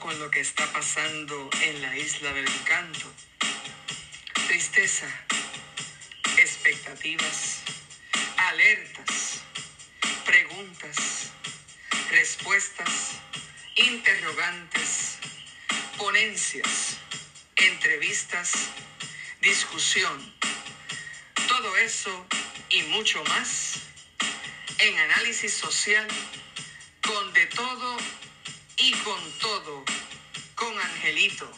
con lo que está pasando en la isla del encanto. Tristeza, expectativas, alertas, preguntas, respuestas, interrogantes, ponencias, entrevistas, discusión. Todo eso y mucho más en análisis social con de todo y con todo con Angelito.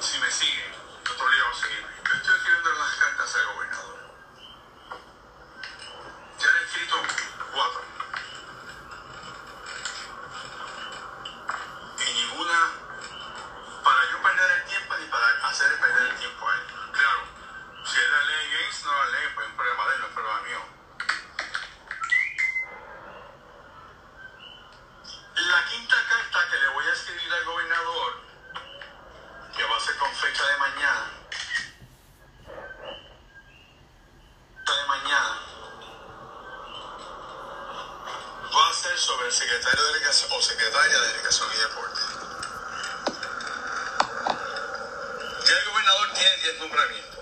Si me sigue, no te obligo a seguirme. Yo estoy escribiendo las cartas al gobernador. Ya le he escrito cuatro. Y ninguna para yo perder el tiempo ni para hacer perder el tiempo a él. Claro, si él la lee Gates, no la lee, pues es un problema de él, no es problema mío. La quinta carta que le voy a escribir al gobernador, que va a ser con fecha de mañana, fecha de mañana, va a ser sobre el secretario de Delegación o Delegación y. Ya el gobernador tiene 10 nombramientos.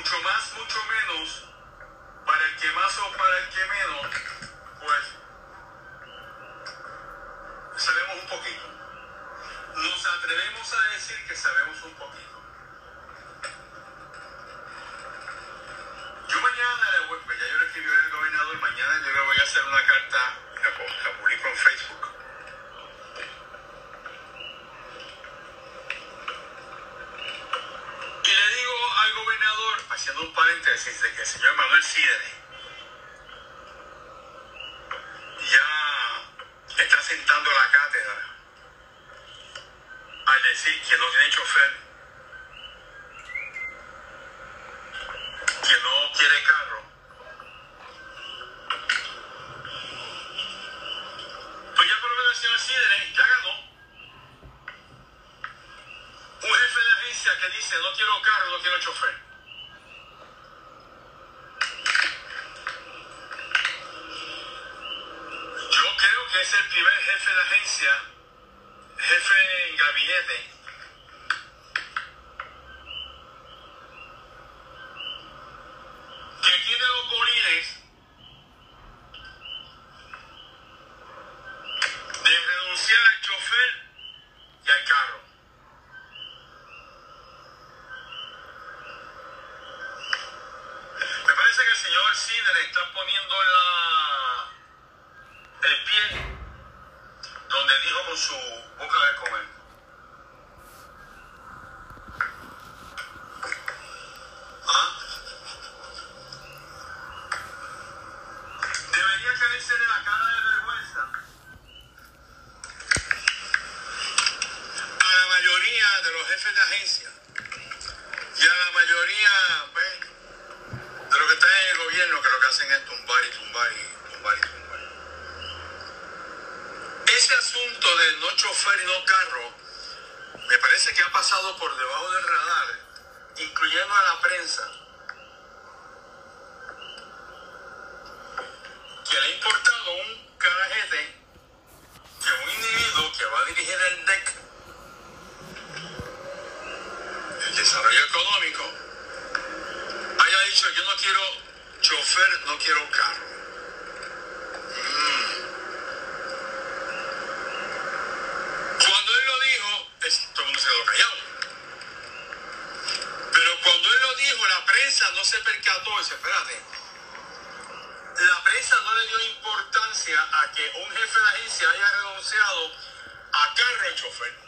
Mucho más, mucho menos, para el que más o para el que menos, pues sabemos un poquito. Nos atrevemos a decir que sabemos un poquito. Yo mañana le voy, pues ya yo le escribí al gobernador, mañana yo le voy a hacer una carta, la, la publico en Facebook. Y le digo al gobernador, haciendo un paréntesis, de que el señor Manuel Sidere ya está sentando la cátedra al decir que no tiene chofer, que no quiere carro. Pues ya por lo menos el señor Sidere ya ganó. Un jefe de agencia que dice no quiero carro, no quiero chofer. Yo creo que es el primer jefe de agencia, jefe en gabinete, que tiene los bolines de renunciar al chofer y al carro. Me parece que el señor Sidre le está poniendo su búsqueda de comer. ¿Ah? Debería caerse de la cara de vergüenza. A la mayoría de los jefes de agencia y a la mayoría pues, de los que están en el gobierno que lo que hacen es tumbar y tumbar y tumbar y tumbar ese asunto de no chofer y no carro, me parece que ha pasado por debajo del radar, incluyendo a la prensa, que le ha importado un carajete que un individuo que va a dirigir el DEC, el desarrollo económico, haya dicho yo no quiero chofer, no quiero carro. no se percató, dice, espérate, la prensa no le dio importancia a que un jefe de agencia haya renunciado a carro chofer.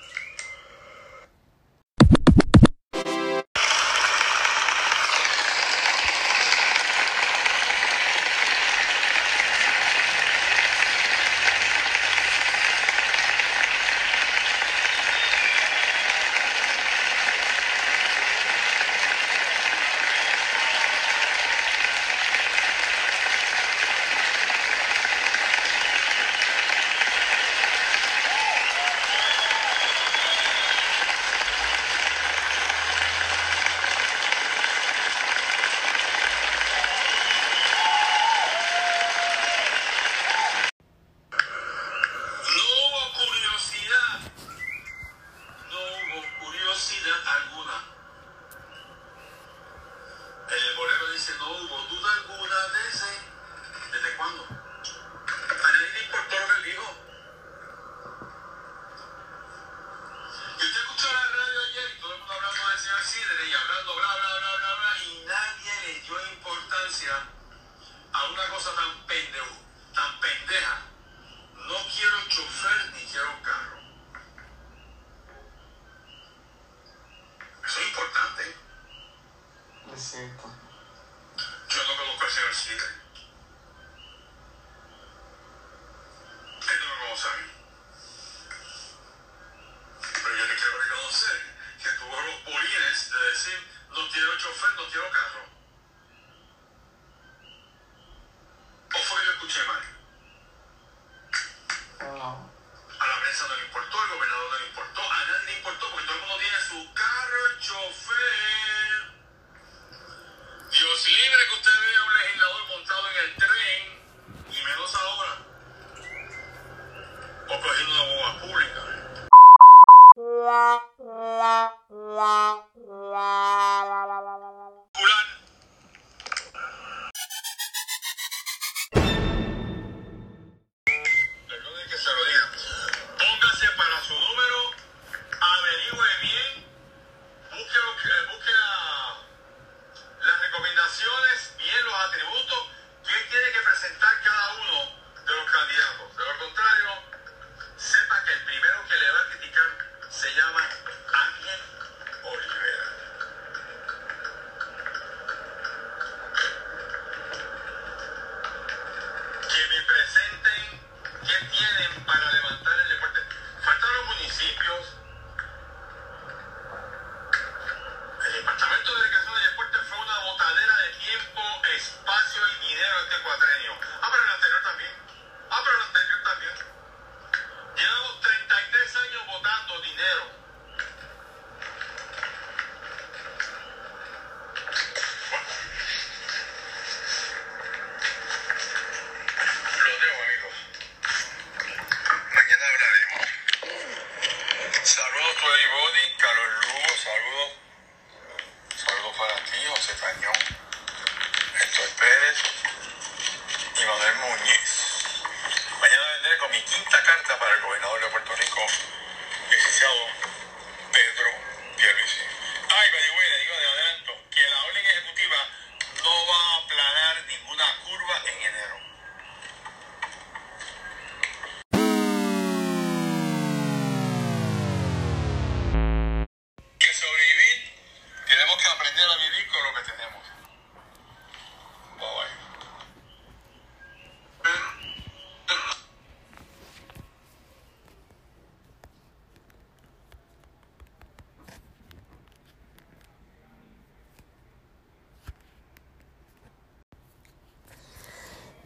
Yo no conozco al señor Sidre. wah,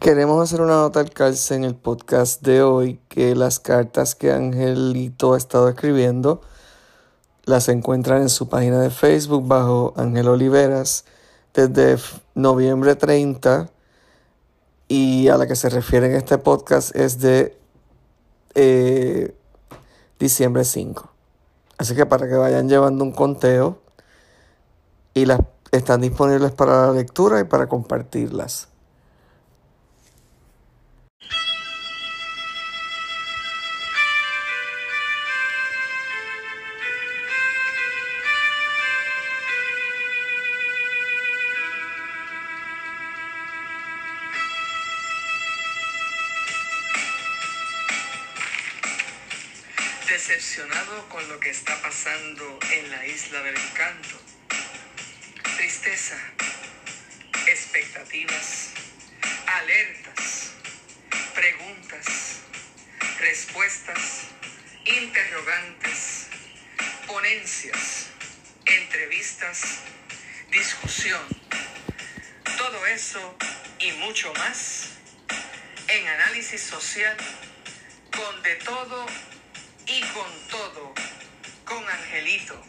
Queremos hacer una nota al calce en el podcast de hoy que las cartas que Angelito ha estado escribiendo las encuentran en su página de Facebook bajo Ángel Oliveras desde noviembre 30 y a la que se refiere en este podcast es de eh, diciembre 5. Así que para que vayan llevando un conteo y las están disponibles para la lectura y para compartirlas. Decepcionado con lo que está pasando en la isla del encanto. Tristeza, expectativas, alertas, preguntas, respuestas, interrogantes, ponencias, entrevistas, discusión. Todo eso y mucho más en análisis social con de todo y con todo con Angelito.